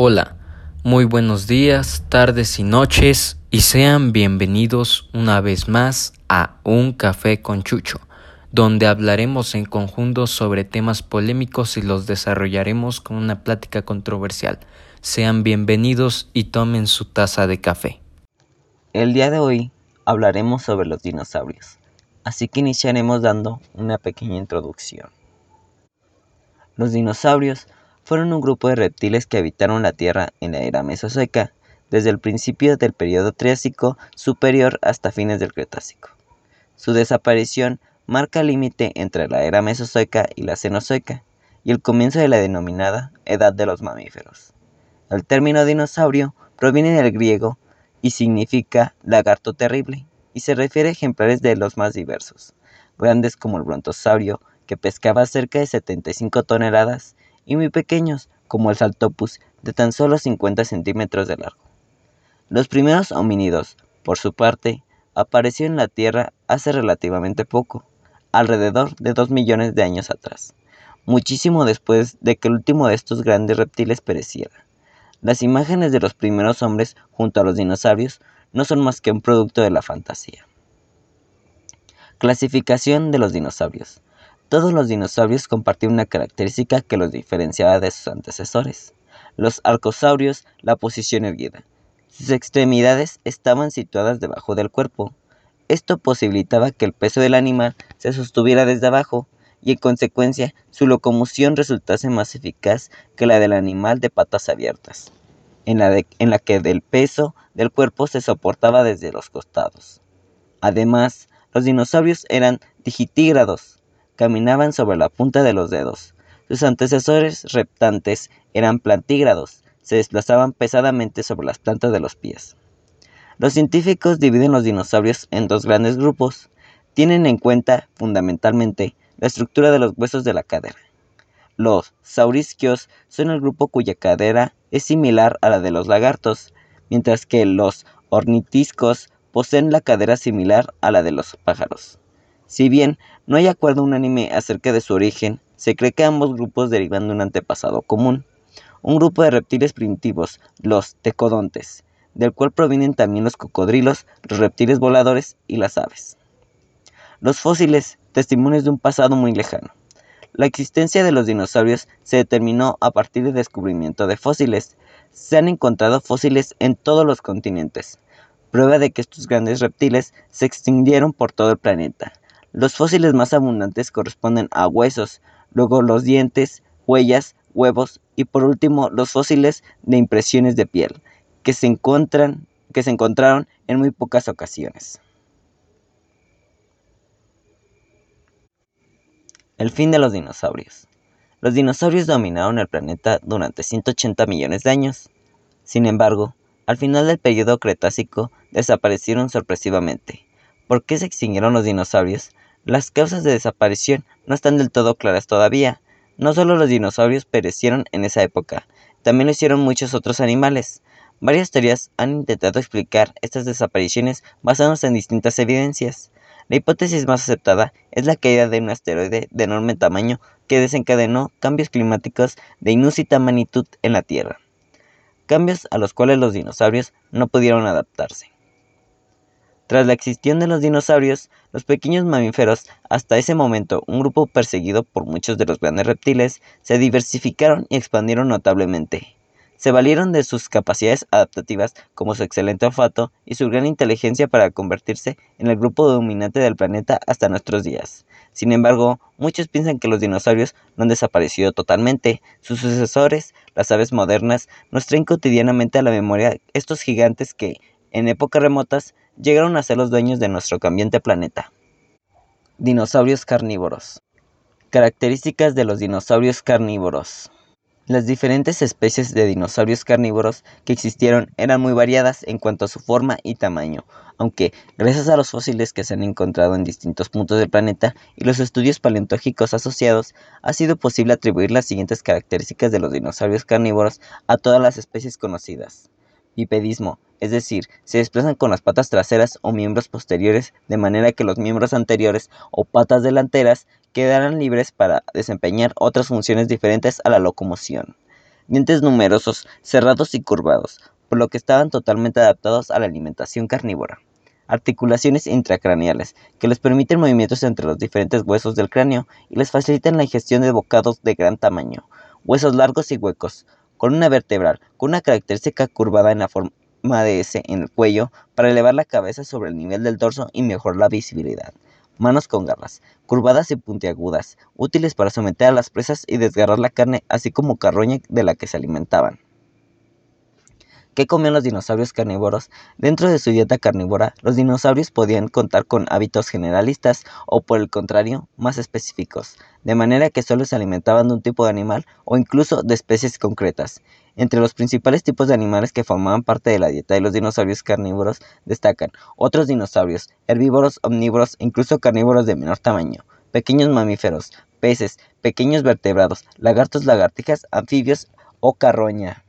Hola, muy buenos días, tardes y noches y sean bienvenidos una vez más a Un Café con Chucho, donde hablaremos en conjunto sobre temas polémicos y los desarrollaremos con una plática controversial. Sean bienvenidos y tomen su taza de café. El día de hoy hablaremos sobre los dinosaurios, así que iniciaremos dando una pequeña introducción. Los dinosaurios fueron un grupo de reptiles que habitaron la Tierra en la era Mesozoica, desde el principio del periodo Triásico superior hasta fines del Cretácico. Su desaparición marca el límite entre la era Mesozoica y la Cenozoica, y el comienzo de la denominada Edad de los Mamíferos. El término dinosaurio proviene del griego y significa lagarto terrible, y se refiere a ejemplares de los más diversos, grandes como el brontosaurio, que pescaba cerca de 75 toneladas, y muy pequeños, como el saltopus, de tan solo 50 centímetros de largo. Los primeros homínidos, por su parte, aparecieron en la Tierra hace relativamente poco, alrededor de 2 millones de años atrás, muchísimo después de que el último de estos grandes reptiles pereciera. Las imágenes de los primeros hombres junto a los dinosaurios no son más que un producto de la fantasía. Clasificación de los dinosaurios. Todos los dinosaurios compartían una característica que los diferenciaba de sus antecesores. Los arcosaurios, la posición erguida. Sus extremidades estaban situadas debajo del cuerpo. Esto posibilitaba que el peso del animal se sostuviera desde abajo y en consecuencia su locomoción resultase más eficaz que la del animal de patas abiertas, en la, en la que el peso del cuerpo se soportaba desde los costados. Además, los dinosaurios eran digitígrados, caminaban sobre la punta de los dedos. Sus antecesores reptantes eran plantígrados, se desplazaban pesadamente sobre las plantas de los pies. Los científicos dividen los dinosaurios en dos grandes grupos. Tienen en cuenta, fundamentalmente, la estructura de los huesos de la cadera. Los saurisquios son el grupo cuya cadera es similar a la de los lagartos, mientras que los ornitiscos poseen la cadera similar a la de los pájaros. Si bien no hay acuerdo unánime acerca de su origen, se cree que ambos grupos derivan de un antepasado común, un grupo de reptiles primitivos, los tecodontes, del cual provienen también los cocodrilos, los reptiles voladores y las aves. Los fósiles, testimonios de un pasado muy lejano. La existencia de los dinosaurios se determinó a partir del descubrimiento de fósiles. Se han encontrado fósiles en todos los continentes, prueba de que estos grandes reptiles se extinguieron por todo el planeta, los fósiles más abundantes corresponden a huesos, luego los dientes, huellas, huevos y por último los fósiles de impresiones de piel, que se, encuentran, que se encontraron en muy pocas ocasiones. El fin de los dinosaurios. Los dinosaurios dominaron el planeta durante 180 millones de años. Sin embargo, al final del periodo Cretácico desaparecieron sorpresivamente. ¿Por qué se extinguieron los dinosaurios? Las causas de desaparición no están del todo claras todavía. No solo los dinosaurios perecieron en esa época, también lo hicieron muchos otros animales. Varias teorías han intentado explicar estas desapariciones basándose en distintas evidencias. La hipótesis más aceptada es la caída de un asteroide de enorme tamaño que desencadenó cambios climáticos de inusita magnitud en la Tierra, cambios a los cuales los dinosaurios no pudieron adaptarse. Tras la extinción de los dinosaurios, los pequeños mamíferos, hasta ese momento un grupo perseguido por muchos de los grandes reptiles, se diversificaron y expandieron notablemente. Se valieron de sus capacidades adaptativas como su excelente olfato y su gran inteligencia para convertirse en el grupo dominante del planeta hasta nuestros días. Sin embargo, muchos piensan que los dinosaurios no han desaparecido totalmente. Sus sucesores, las aves modernas, nos traen cotidianamente a la memoria estos gigantes que, en épocas remotas, llegaron a ser los dueños de nuestro cambiante planeta. Dinosaurios carnívoros. Características de los dinosaurios carnívoros. Las diferentes especies de dinosaurios carnívoros que existieron eran muy variadas en cuanto a su forma y tamaño, aunque gracias a los fósiles que se han encontrado en distintos puntos del planeta y los estudios paleontológicos asociados, ha sido posible atribuir las siguientes características de los dinosaurios carnívoros a todas las especies conocidas. Bipedismo, es decir, se desplazan con las patas traseras o miembros posteriores de manera que los miembros anteriores o patas delanteras quedarán libres para desempeñar otras funciones diferentes a la locomoción. dientes numerosos, cerrados y curvados, por lo que estaban totalmente adaptados a la alimentación carnívora. Articulaciones intracraneales, que les permiten movimientos entre los diferentes huesos del cráneo y les facilitan la ingestión de bocados de gran tamaño. Huesos largos y huecos, con una vertebral, con una característica curvada en la forma de S en el cuello para elevar la cabeza sobre el nivel del dorso y mejorar la visibilidad. Manos con garras, curvadas y puntiagudas, útiles para someter a las presas y desgarrar la carne, así como carroña de la que se alimentaban. ¿Qué comían los dinosaurios carnívoros? Dentro de su dieta carnívora, los dinosaurios podían contar con hábitos generalistas o por el contrario, más específicos, de manera que solo se alimentaban de un tipo de animal o incluso de especies concretas. Entre los principales tipos de animales que formaban parte de la dieta de los dinosaurios carnívoros destacan otros dinosaurios, herbívoros, omnívoros e incluso carnívoros de menor tamaño, pequeños mamíferos, peces, pequeños vertebrados, lagartos, lagartijas, anfibios o carroña.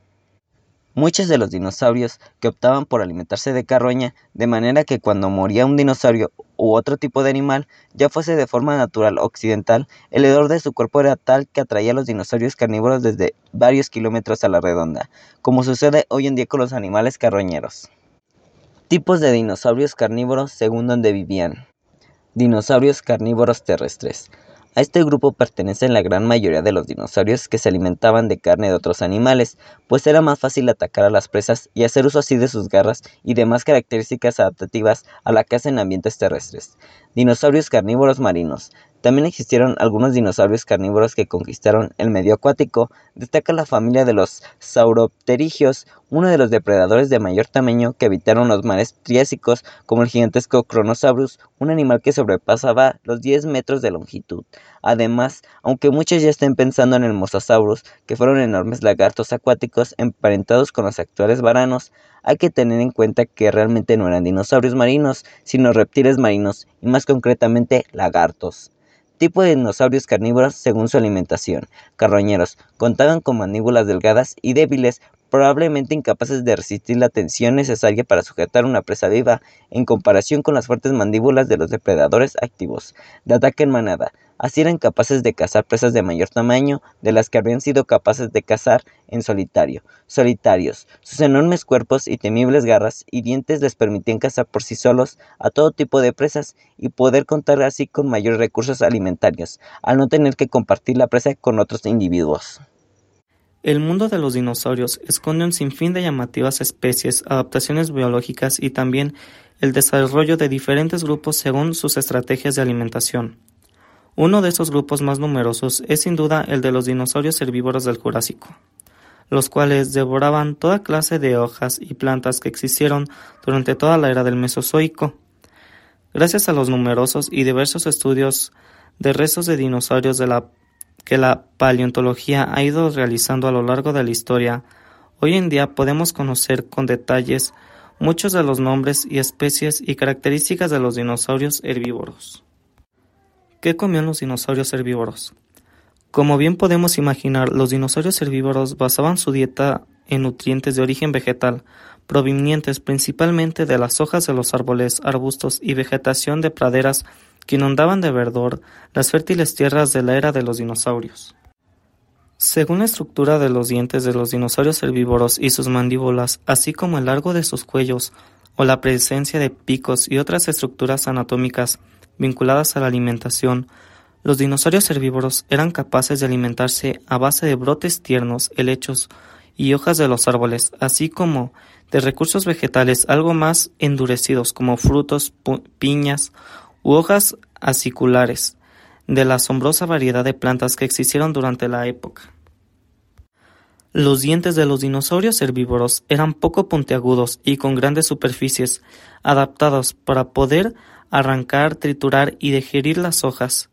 Muchos de los dinosaurios que optaban por alimentarse de carroña, de manera que cuando moría un dinosaurio u otro tipo de animal, ya fuese de forma natural o occidental, el hedor de su cuerpo era tal que atraía a los dinosaurios carnívoros desde varios kilómetros a la redonda, como sucede hoy en día con los animales carroñeros. Tipos de dinosaurios carnívoros según donde vivían. Dinosaurios carnívoros terrestres. A este grupo pertenecen la gran mayoría de los dinosaurios que se alimentaban de carne de otros animales, pues era más fácil atacar a las presas y hacer uso así de sus garras y demás características adaptativas a la caza en ambientes terrestres. Dinosaurios carnívoros marinos. También existieron algunos dinosaurios carnívoros que conquistaron el medio acuático. Destaca la familia de los sauropterigios, uno de los depredadores de mayor tamaño que habitaron los mares triásicos, como el gigantesco Kronosaurus, un animal que sobrepasaba los 10 metros de longitud. Además, aunque muchos ya estén pensando en el Mosasaurus, que fueron enormes lagartos acuáticos emparentados con los actuales varanos, hay que tener en cuenta que realmente no eran dinosaurios marinos, sino reptiles marinos, y más concretamente lagartos. Tipo de dinosaurios carnívoros según su alimentación. Carroñeros. Contaban con mandíbulas delgadas y débiles, probablemente incapaces de resistir la tensión necesaria para sujetar una presa viva, en comparación con las fuertes mandíbulas de los depredadores activos. De ataque en manada. Así eran capaces de cazar presas de mayor tamaño de las que habían sido capaces de cazar en solitario. Solitarios. Sus enormes cuerpos y temibles garras y dientes les permitían cazar por sí solos a todo tipo de presas y poder contar así con mayores recursos alimentarios, al no tener que compartir la presa con otros individuos. El mundo de los dinosaurios esconde un sinfín de llamativas especies, adaptaciones biológicas y también el desarrollo de diferentes grupos según sus estrategias de alimentación. Uno de esos grupos más numerosos es sin duda el de los dinosaurios herbívoros del Jurásico, los cuales devoraban toda clase de hojas y plantas que existieron durante toda la era del Mesozoico. Gracias a los numerosos y diversos estudios de restos de dinosaurios que la paleontología ha ido realizando a lo largo de la historia, hoy en día podemos conocer con detalles muchos de los nombres y especies y características de los dinosaurios herbívoros. ¿Qué comían los dinosaurios herbívoros? Como bien podemos imaginar, los dinosaurios herbívoros basaban su dieta en nutrientes de origen vegetal, provenientes principalmente de las hojas de los árboles, arbustos y vegetación de praderas que inundaban de verdor las fértiles tierras de la era de los dinosaurios. Según la estructura de los dientes de los dinosaurios herbívoros y sus mandíbulas, así como el largo de sus cuellos, o la presencia de picos y otras estructuras anatómicas, vinculadas a la alimentación, los dinosaurios herbívoros eran capaces de alimentarse a base de brotes tiernos, helechos y hojas de los árboles, así como de recursos vegetales algo más endurecidos como frutos, piñas u hojas aciculares, de la asombrosa variedad de plantas que existieron durante la época. Los dientes de los dinosaurios herbívoros eran poco puntiagudos y con grandes superficies, adaptados para poder arrancar, triturar y digerir las hojas.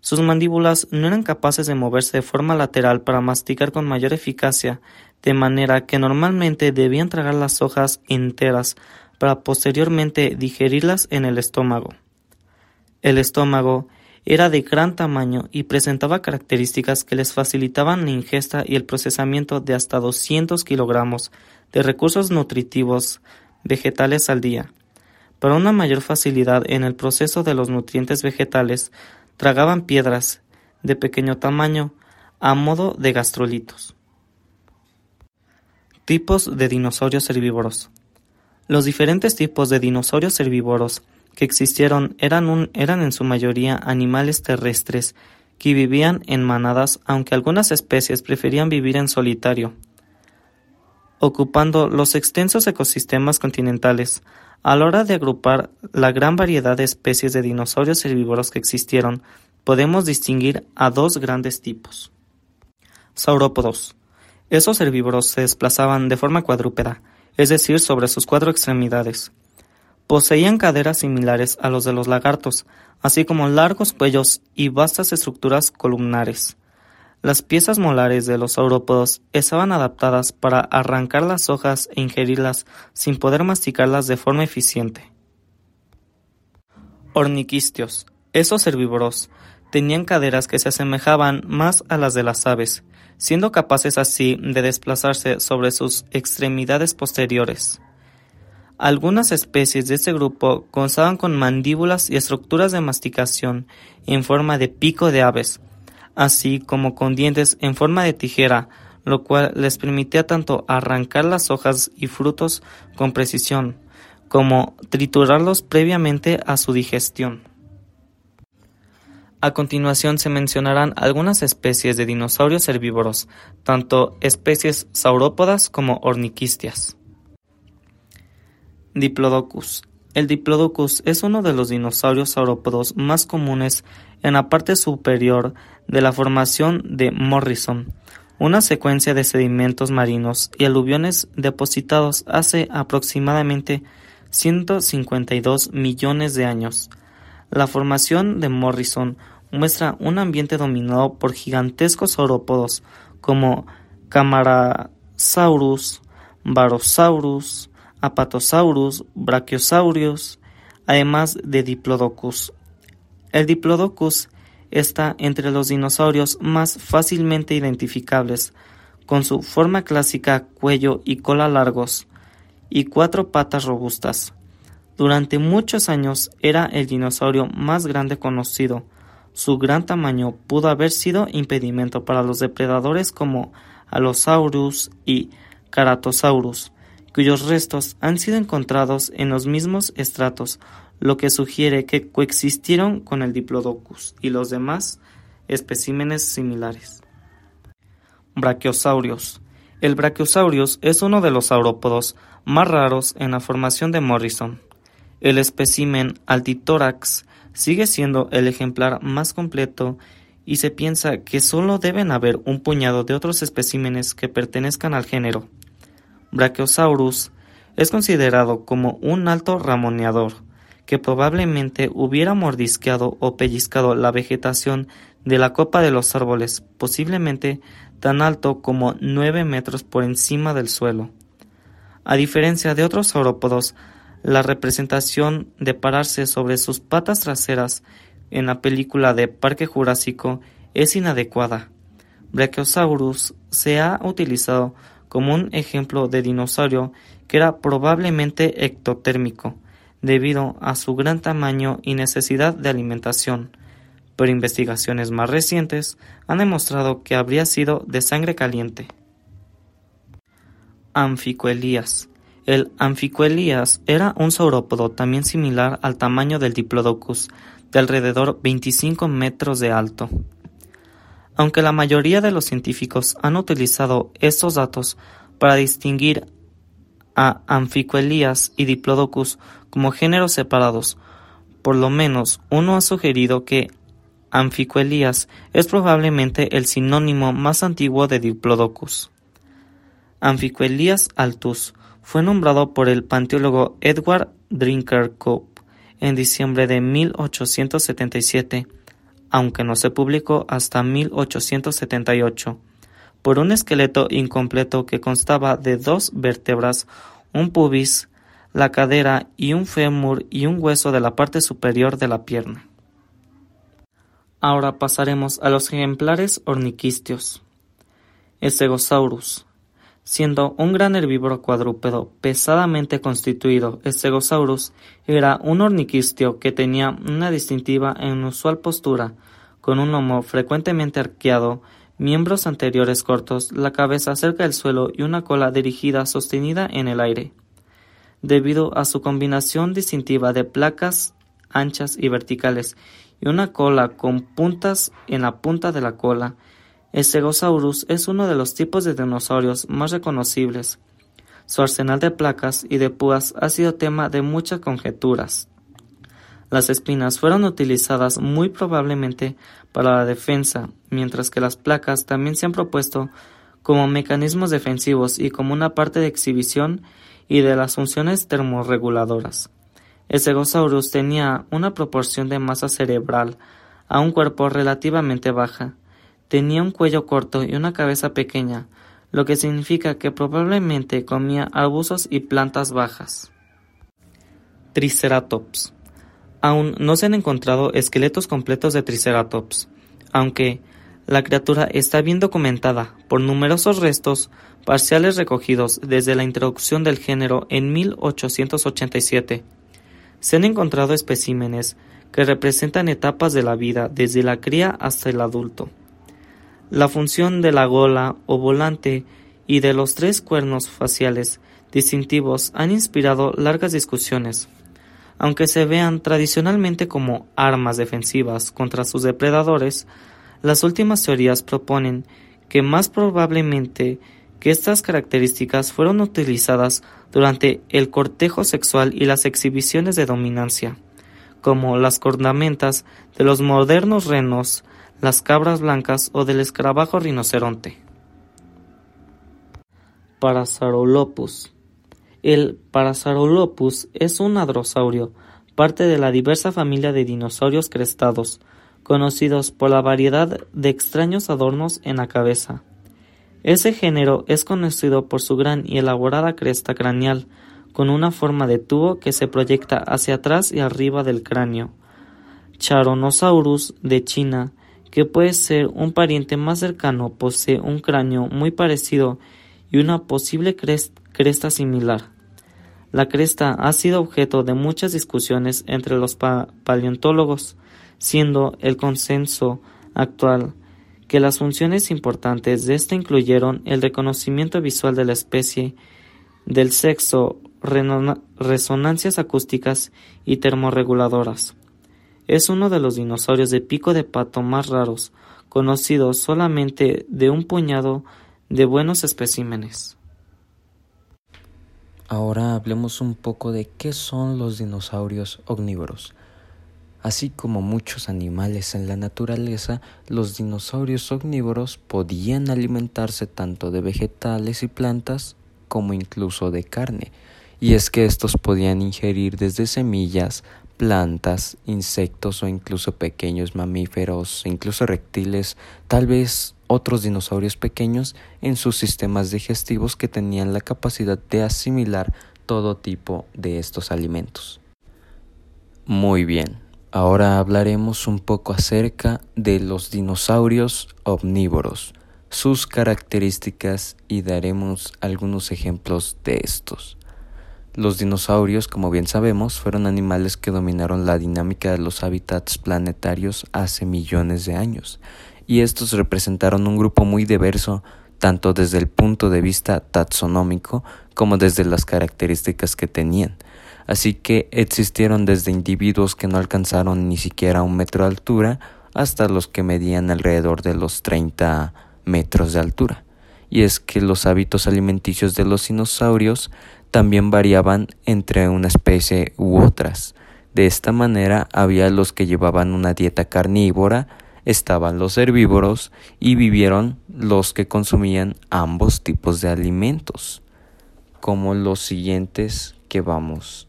Sus mandíbulas no eran capaces de moverse de forma lateral para masticar con mayor eficacia, de manera que normalmente debían tragar las hojas enteras para posteriormente digerirlas en el estómago. El estómago era de gran tamaño y presentaba características que les facilitaban la ingesta y el procesamiento de hasta 200 kilogramos de recursos nutritivos vegetales al día. Para una mayor facilidad en el proceso de los nutrientes vegetales, tragaban piedras de pequeño tamaño a modo de gastrolitos. Tipos de dinosaurios herbívoros. Los diferentes tipos de dinosaurios herbívoros que existieron eran, eran en su mayoría animales terrestres que vivían en manadas, aunque algunas especies preferían vivir en solitario, ocupando los extensos ecosistemas continentales. A la hora de agrupar la gran variedad de especies de dinosaurios herbívoros que existieron, podemos distinguir a dos grandes tipos. Saurópodos. Esos herbívoros se desplazaban de forma cuadrúpeda, es decir, sobre sus cuatro extremidades. Poseían caderas similares a los de los lagartos, así como largos cuellos y vastas estructuras columnares. Las piezas molares de los saurópodos estaban adaptadas para arrancar las hojas e ingerirlas sin poder masticarlas de forma eficiente. Orniquistios. Esos herbívoros tenían caderas que se asemejaban más a las de las aves, siendo capaces así de desplazarse sobre sus extremidades posteriores. Algunas especies de este grupo constaban con mandíbulas y estructuras de masticación en forma de pico de aves, así como con dientes en forma de tijera, lo cual les permitía tanto arrancar las hojas y frutos con precisión, como triturarlos previamente a su digestión. A continuación se mencionarán algunas especies de dinosaurios herbívoros, tanto especies saurópodas como orniquistias. Diplodocus. El Diplodocus es uno de los dinosaurios saurópodos más comunes en la parte superior de la formación de Morrison, una secuencia de sedimentos marinos y aluviones depositados hace aproximadamente 152 millones de años. La formación de Morrison muestra un ambiente dominado por gigantescos saurópodos como Camarasaurus, Barosaurus, Apatosaurus, Brachiosaurus, además de Diplodocus. El Diplodocus está entre los dinosaurios más fácilmente identificables, con su forma clásica, cuello y cola largos, y cuatro patas robustas. Durante muchos años era el dinosaurio más grande conocido. Su gran tamaño pudo haber sido impedimento para los depredadores como Allosaurus y Ceratosaurus, cuyos restos han sido encontrados en los mismos estratos, lo que sugiere que coexistieron con el Diplodocus y los demás especímenes similares. Brachiosaurios. El Brachiosaurus es uno de los saurópodos más raros en la formación de Morrison. El espécimen Altitórax sigue siendo el ejemplar más completo y se piensa que solo deben haber un puñado de otros especímenes que pertenezcan al género. Brachiosaurus es considerado como un alto ramoneador, que probablemente hubiera mordisqueado o pellizcado la vegetación de la copa de los árboles, posiblemente tan alto como nueve metros por encima del suelo. A diferencia de otros saurópodos, la representación de pararse sobre sus patas traseras en la película de Parque Jurásico es inadecuada. Brachiosaurus se ha utilizado como un ejemplo de dinosaurio que era probablemente ectotérmico, debido a su gran tamaño y necesidad de alimentación, pero investigaciones más recientes han demostrado que habría sido de sangre caliente. Anficoelías El Anficoelías era un saurópodo también similar al tamaño del Diplodocus, de alrededor 25 metros de alto. Aunque la mayoría de los científicos han utilizado estos datos para distinguir a Amphicoelías y Diplodocus como géneros separados, por lo menos uno ha sugerido que Amphicoelías es probablemente el sinónimo más antiguo de Diplodocus. Amphicoelías altus fue nombrado por el panteólogo Edward Drinker Cope en diciembre de 1877 aunque no se publicó hasta 1878, por un esqueleto incompleto que constaba de dos vértebras, un pubis, la cadera y un fémur y un hueso de la parte superior de la pierna. Ahora pasaremos a los ejemplares orniquistios. Estegosaurus. Siendo un gran herbívoro cuadrúpedo pesadamente constituido, Stegosaurus era un orniquistio que tenía una distintiva e inusual postura, con un lomo frecuentemente arqueado, miembros anteriores cortos, la cabeza cerca del suelo y una cola dirigida sostenida en el aire. Debido a su combinación distintiva de placas anchas y verticales y una cola con puntas en la punta de la cola, el Stegosaurus es uno de los tipos de dinosaurios más reconocibles. Su arsenal de placas y de púas ha sido tema de muchas conjeturas. Las espinas fueron utilizadas muy probablemente para la defensa, mientras que las placas también se han propuesto como mecanismos defensivos y como una parte de exhibición y de las funciones termorreguladoras. El Stegosaurus tenía una proporción de masa cerebral a un cuerpo relativamente baja, tenía un cuello corto y una cabeza pequeña, lo que significa que probablemente comía arbustos y plantas bajas. Triceratops Aún no se han encontrado esqueletos completos de Triceratops, aunque la criatura está bien documentada por numerosos restos parciales recogidos desde la introducción del género en 1887. Se han encontrado especímenes que representan etapas de la vida desde la cría hasta el adulto. La función de la gola o volante y de los tres cuernos faciales distintivos han inspirado largas discusiones aunque se vean tradicionalmente como armas defensivas contra sus depredadores, las últimas teorías proponen que más probablemente que estas características fueron utilizadas durante el cortejo sexual y las exhibiciones de dominancia, como las cornamentas de los modernos renos, las cabras blancas o del escarabajo rinoceronte. Parasaurolophus el Parasaurolophus es un hadrosaurio, parte de la diversa familia de dinosaurios crestados, conocidos por la variedad de extraños adornos en la cabeza. Ese género es conocido por su gran y elaborada cresta craneal, con una forma de tubo que se proyecta hacia atrás y arriba del cráneo. Charonosaurus de China, que puede ser un pariente más cercano, posee un cráneo muy parecido y una posible cresta similar. La cresta ha sido objeto de muchas discusiones entre los paleontólogos, siendo el consenso actual que las funciones importantes de esta incluyeron el reconocimiento visual de la especie, del sexo, resonancias acústicas y termorreguladoras. Es uno de los dinosaurios de pico de pato más raros, conocidos solamente de un puñado de buenos especímenes. Ahora hablemos un poco de qué son los dinosaurios omnívoros. Así como muchos animales en la naturaleza, los dinosaurios omnívoros podían alimentarse tanto de vegetales y plantas como incluso de carne, y es que estos podían ingerir desde semillas, plantas, insectos o incluso pequeños mamíferos, incluso reptiles, tal vez otros dinosaurios pequeños en sus sistemas digestivos que tenían la capacidad de asimilar todo tipo de estos alimentos. Muy bien, ahora hablaremos un poco acerca de los dinosaurios omnívoros, sus características y daremos algunos ejemplos de estos. Los dinosaurios, como bien sabemos, fueron animales que dominaron la dinámica de los hábitats planetarios hace millones de años y estos representaron un grupo muy diverso tanto desde el punto de vista taxonómico como desde las características que tenían. Así que existieron desde individuos que no alcanzaron ni siquiera un metro de altura hasta los que medían alrededor de los 30 metros de altura. Y es que los hábitos alimenticios de los dinosaurios también variaban entre una especie u otras. De esta manera había los que llevaban una dieta carnívora, estaban los herbívoros y vivieron los que consumían ambos tipos de alimentos, como los siguientes que vamos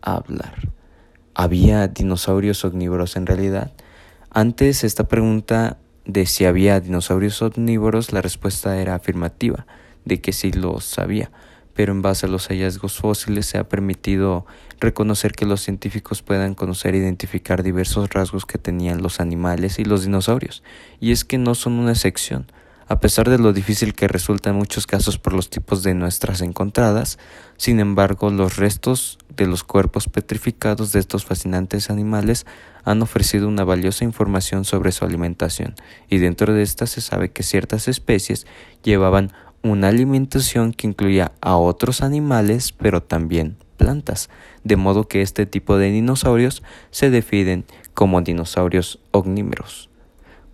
a hablar. ¿Había dinosaurios omnívoros en realidad? Antes esta pregunta de si había dinosaurios omnívoros, la respuesta era afirmativa, de que sí los sabía pero en base a los hallazgos fósiles se ha permitido reconocer que los científicos puedan conocer e identificar diversos rasgos que tenían los animales y los dinosaurios, y es que no son una excepción. A pesar de lo difícil que resulta en muchos casos por los tipos de nuestras encontradas, sin embargo, los restos de los cuerpos petrificados de estos fascinantes animales han ofrecido una valiosa información sobre su alimentación, y dentro de esta se sabe que ciertas especies llevaban una alimentación que incluía a otros animales, pero también plantas, de modo que este tipo de dinosaurios se definen como dinosaurios omnívoros.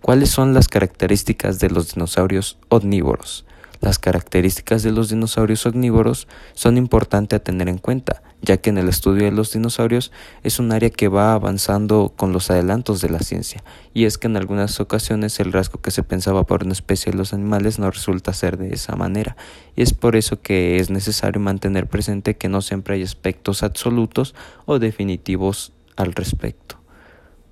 ¿Cuáles son las características de los dinosaurios omnívoros? Las características de los dinosaurios omnívoros son importantes a tener en cuenta, ya que en el estudio de los dinosaurios es un área que va avanzando con los adelantos de la ciencia, y es que en algunas ocasiones el rasgo que se pensaba por una especie de los animales no resulta ser de esa manera, y es por eso que es necesario mantener presente que no siempre hay aspectos absolutos o definitivos al respecto.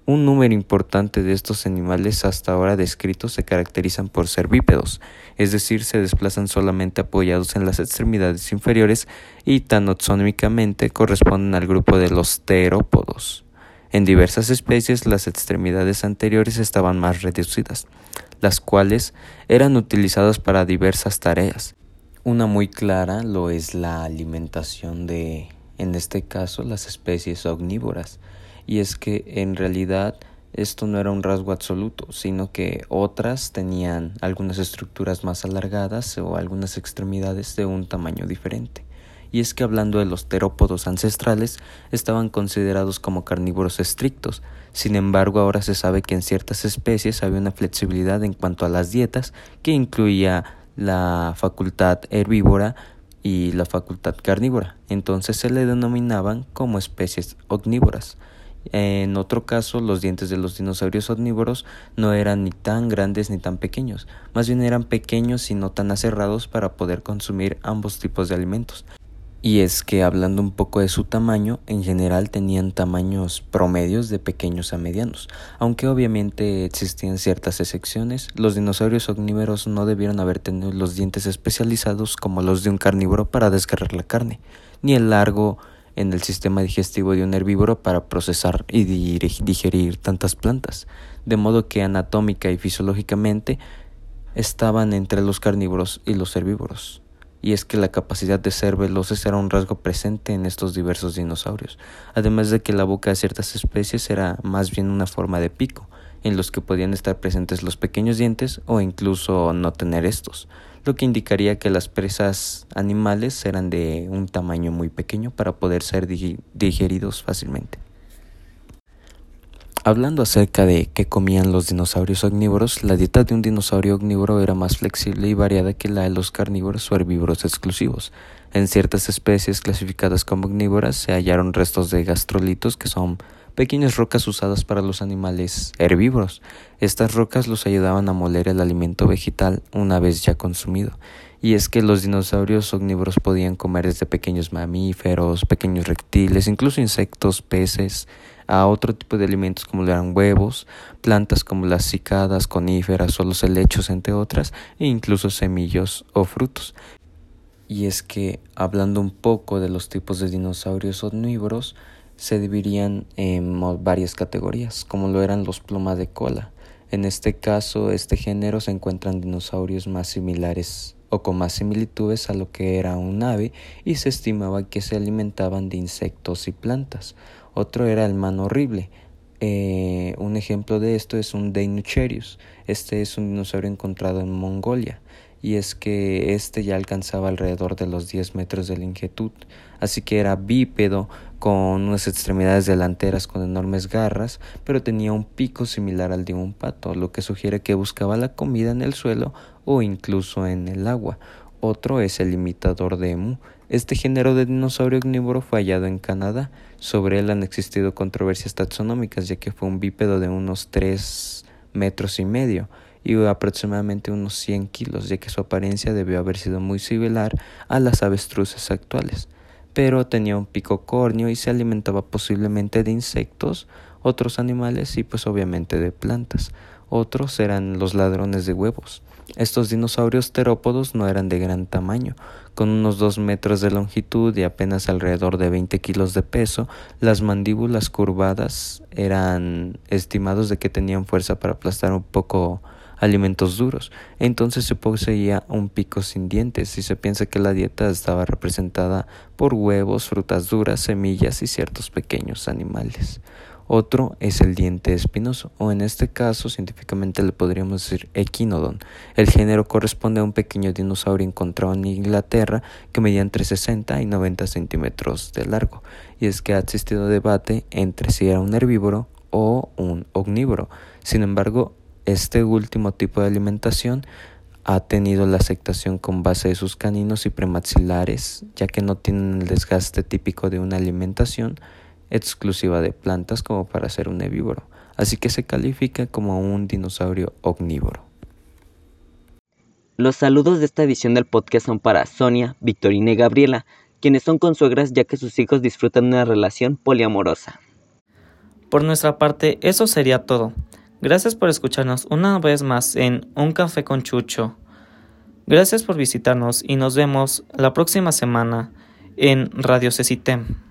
Un número importante de estos animales hasta ahora descritos se caracterizan por ser bípedos, es decir, se desplazan solamente apoyados en las extremidades inferiores y taxonómicamente corresponden al grupo de los terópodos. En diversas especies las extremidades anteriores estaban más reducidas, las cuales eran utilizadas para diversas tareas. Una muy clara lo es la alimentación de, en este caso, las especies omnívoras y es que en realidad esto no era un rasgo absoluto, sino que otras tenían algunas estructuras más alargadas o algunas extremidades de un tamaño diferente. Y es que hablando de los terópodos ancestrales, estaban considerados como carnívoros estrictos. Sin embargo, ahora se sabe que en ciertas especies había una flexibilidad en cuanto a las dietas que incluía la facultad herbívora y la facultad carnívora. Entonces se le denominaban como especies omnívoras. En otro caso, los dientes de los dinosaurios omnívoros no eran ni tan grandes ni tan pequeños, más bien eran pequeños y no tan aserrados para poder consumir ambos tipos de alimentos. Y es que hablando un poco de su tamaño, en general tenían tamaños promedios de pequeños a medianos, aunque obviamente existían ciertas excepciones, los dinosaurios omnívoros no debieron haber tenido los dientes especializados como los de un carnívoro para desgarrar la carne, ni el largo en el sistema digestivo de un herbívoro para procesar y digerir tantas plantas, de modo que anatómica y fisiológicamente estaban entre los carnívoros y los herbívoros. Y es que la capacidad de ser veloces era un rasgo presente en estos diversos dinosaurios, además de que la boca de ciertas especies era más bien una forma de pico, en los que podían estar presentes los pequeños dientes o incluso no tener estos lo que indicaría que las presas animales eran de un tamaño muy pequeño para poder ser digeridos fácilmente. Hablando acerca de qué comían los dinosaurios omnívoros, la dieta de un dinosaurio omnívoro era más flexible y variada que la de los carnívoros o herbívoros exclusivos. En ciertas especies clasificadas como omnívoras se hallaron restos de gastrolitos que son pequeñas rocas usadas para los animales herbívoros. Estas rocas los ayudaban a moler el alimento vegetal una vez ya consumido. Y es que los dinosaurios omnívoros podían comer desde pequeños mamíferos, pequeños reptiles, incluso insectos, peces, a otro tipo de alimentos como eran huevos, plantas como las cicadas, coníferas o los helechos, entre otras, e incluso semillos o frutos. Y es que, hablando un poco de los tipos de dinosaurios omnívoros, se dividirían en varias categorías, como lo eran los plumas de cola. En este caso, este género se encuentran dinosaurios más similares o con más similitudes a lo que era un ave y se estimaba que se alimentaban de insectos y plantas. Otro era el man horrible. Eh, un ejemplo de esto es un Deinucherius. Este es un dinosaurio encontrado en Mongolia y es que este ya alcanzaba alrededor de los 10 metros de longitud, así que era bípedo con unas extremidades delanteras con enormes garras, pero tenía un pico similar al de un pato, lo que sugiere que buscaba la comida en el suelo o incluso en el agua. Otro es el imitador de emu. Este género de dinosaurio omnívoro fue hallado en Canadá. Sobre él han existido controversias taxonómicas, ya que fue un bípedo de unos 3 metros y medio y aproximadamente unos 100 kilos, ya que su apariencia debió haber sido muy similar a las avestruces actuales, pero tenía un pico córneo y se alimentaba posiblemente de insectos, otros animales y pues obviamente de plantas. Otros eran los ladrones de huevos. Estos dinosaurios terópodos no eran de gran tamaño, con unos 2 metros de longitud y apenas alrededor de 20 kilos de peso, las mandíbulas curvadas eran estimados de que tenían fuerza para aplastar un poco alimentos duros. Entonces se poseía un pico sin dientes y se piensa que la dieta estaba representada por huevos, frutas duras, semillas y ciertos pequeños animales. Otro es el diente espinoso, o en este caso científicamente le podríamos decir equinodon. El género corresponde a un pequeño dinosaurio encontrado en Inglaterra que medía entre 60 y 90 centímetros de largo. Y es que ha existido debate entre si era un herbívoro o un omnívoro. Sin embargo, este último tipo de alimentación ha tenido la aceptación con base de sus caninos y premaxilares, ya que no tienen el desgaste típico de una alimentación exclusiva de plantas como para ser un herbívoro, así que se califica como un dinosaurio omnívoro. Los saludos de esta edición del podcast son para Sonia, Victorina y Gabriela, quienes son consuegras ya que sus hijos disfrutan de una relación poliamorosa. Por nuestra parte, eso sería todo. Gracias por escucharnos una vez más en Un Café con Chucho. Gracias por visitarnos y nos vemos la próxima semana en Radio Cecitem.